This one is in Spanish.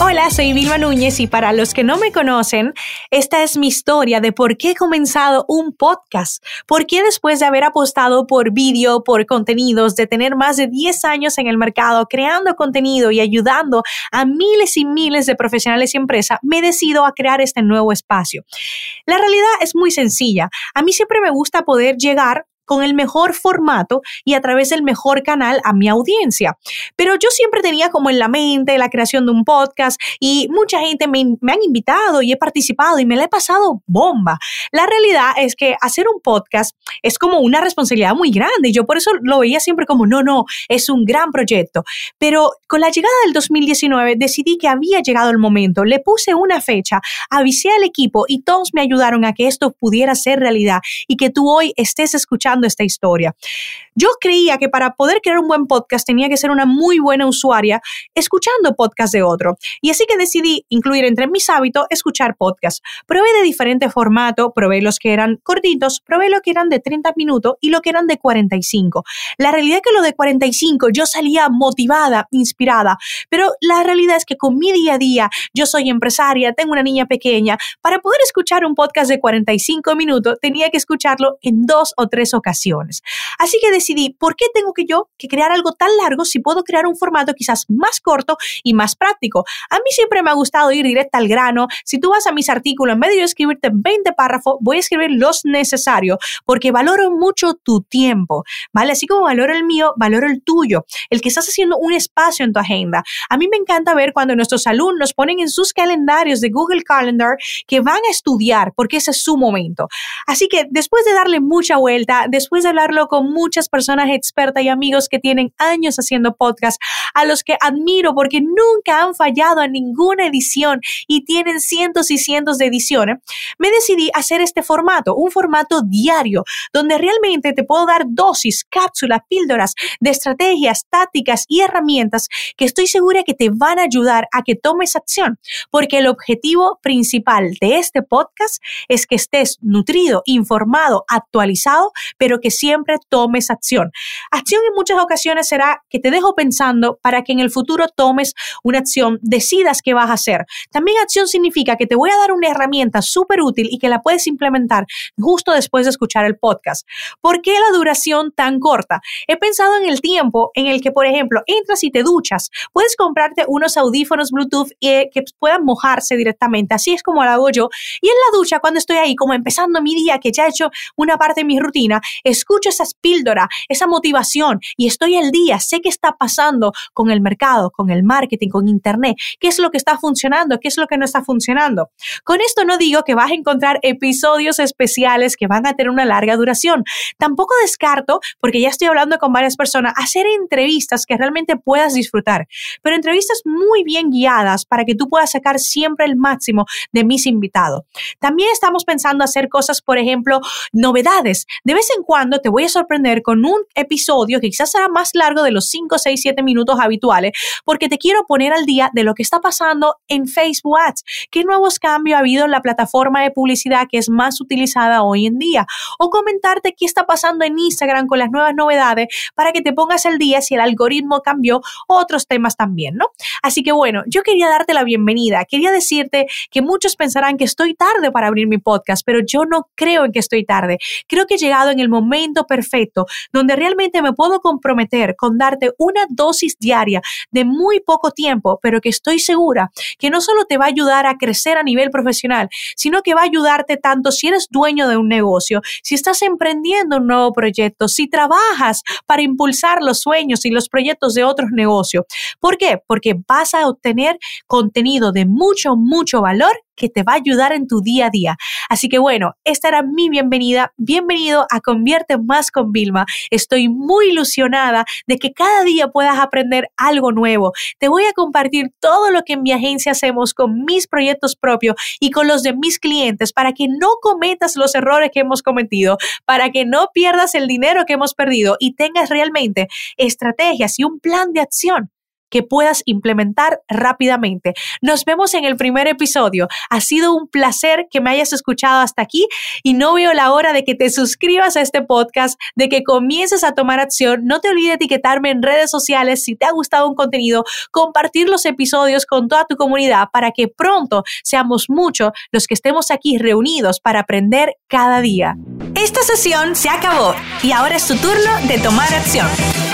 Hola, soy Vilma Núñez y para los que no me conocen, esta es mi historia de por qué he comenzado un podcast. Por qué después de haber apostado por vídeo, por contenidos, de tener más de 10 años en el mercado creando contenido y ayudando a miles y miles de profesionales y empresas, me decido a crear este nuevo espacio. La realidad es muy sencilla. A mí siempre me gusta poder llegar con el mejor formato y a través del mejor canal a mi audiencia. Pero yo siempre tenía como en la mente la creación de un podcast y mucha gente me, han invitado y he participado y me la he pasado bomba. La realidad es que hacer un podcast es como una responsabilidad muy grande y yo por eso lo veía siempre como, no, no, es un gran proyecto. Pero con la llegada del 2019 decidí que había llegado el momento, le puse una fecha, avisé al equipo y todos me ayudaron a que esto pudiera ser realidad y que tú hoy estés escuchando esta historia. Yo creía que para poder crear un buen podcast tenía que ser una muy buena usuaria escuchando podcast de otro. Y así que decidí incluir entre mis hábitos escuchar podcast. Probé de diferente formato, probé los que eran cortitos, probé los que eran de 30 minutos y lo que eran de 45. La realidad es que lo de 45 yo salía motivada, inspirada, pero la realidad es que con mi día a día, yo soy empresaria, tengo una niña pequeña, para poder escuchar un podcast de 45 minutos tenía que escucharlo en dos o tres ocasiones. Así que decidí, ¿por qué tengo que yo que crear algo tan largo si puedo crear un formato quizás más corto y más práctico? A mí siempre me ha gustado ir directo al grano. Si tú vas a mis artículos, en vez de escribirte 20 párrafos, voy a escribir los necesarios porque valoro mucho tu tiempo, ¿vale? Así como valoro el mío, valoro el tuyo, el que estás haciendo un espacio en tu agenda. A mí me encanta ver cuando nuestros alumnos ponen en sus calendarios de Google Calendar que van a estudiar porque ese es su momento. Así que después de darle mucha vuelta, después de hablarlo con muchas personas expertas y amigos que tienen años haciendo podcast, a los que admiro porque nunca han fallado a ninguna edición y tienen cientos y cientos de ediciones, me decidí hacer este formato, un formato diario, donde realmente te puedo dar dosis, cápsulas, píldoras de estrategias, tácticas y herramientas que estoy segura que te van a ayudar a que tomes acción, porque el objetivo principal de este podcast es que estés nutrido, informado, actualizado, pero que siempre tomes acción. Acción en muchas ocasiones será que te dejo pensando para que en el futuro tomes una acción, decidas qué vas a hacer. También acción significa que te voy a dar una herramienta súper útil y que la puedes implementar justo después de escuchar el podcast. ¿Por qué la duración tan corta? He pensado en el tiempo en el que, por ejemplo, entras y te duchas. Puedes comprarte unos audífonos Bluetooth eh, que puedan mojarse directamente. Así es como lo hago yo. Y en la ducha, cuando estoy ahí, como empezando mi día, que ya he hecho una parte de mi rutina, escucho esas píldoras, esa motivación y estoy al día, sé qué está pasando con el mercado, con el marketing, con Internet, qué es lo que está funcionando, qué es lo que no está funcionando. Con esto no digo que vas a encontrar episodios especiales que van a tener una larga duración. Tampoco descarto, porque ya estoy hablando con varias personas, hacer entrevistas que realmente puedas disfrutar, pero entrevistas muy bien guiadas para que tú puedas sacar siempre el máximo de mis invitados. También estamos pensando hacer cosas, por ejemplo, novedades. De vez en cuando te voy a sorprender con un episodio que quizás será más largo de los 5, 6, 7 minutos habituales, porque te quiero poner al día de lo que está pasando en Facebook Ads. ¿Qué nuevos cambios ha habido en la plataforma de publicidad que es más utilizada hoy en día? O comentarte qué está pasando en Instagram con las nuevas novedades para que te pongas al día si el algoritmo cambió o otros temas también, ¿no? Así que bueno, yo quería darte la bienvenida. Quería decirte que muchos pensarán que estoy tarde para abrir mi podcast, pero yo no creo en que estoy tarde. Creo que he llegado en el momento perfecto donde realmente me puedo comprometer con darte una dosis diaria de muy poco tiempo, pero que estoy segura que no solo te va a ayudar a crecer a nivel profesional, sino que va a ayudarte tanto si eres dueño de un negocio, si estás emprendiendo un nuevo proyecto, si trabajas para impulsar los sueños y los proyectos de otros negocios. ¿Por qué? Porque vas a obtener contenido de mucho, mucho valor que te va a ayudar en tu día a día. Así que bueno, esta era mi bienvenida. Bienvenido a Convierte Más con Vilma. Estoy muy ilusionada de que cada día puedas aprender algo nuevo. Te voy a compartir todo lo que en mi agencia hacemos con mis proyectos propios y con los de mis clientes para que no cometas los errores que hemos cometido, para que no pierdas el dinero que hemos perdido y tengas realmente estrategias y un plan de acción que puedas implementar rápidamente. Nos vemos en el primer episodio. Ha sido un placer que me hayas escuchado hasta aquí y no veo la hora de que te suscribas a este podcast, de que comiences a tomar acción. No te olvides de etiquetarme en redes sociales si te ha gustado un contenido, compartir los episodios con toda tu comunidad para que pronto seamos muchos los que estemos aquí reunidos para aprender cada día. Esta sesión se acabó y ahora es tu turno de tomar acción.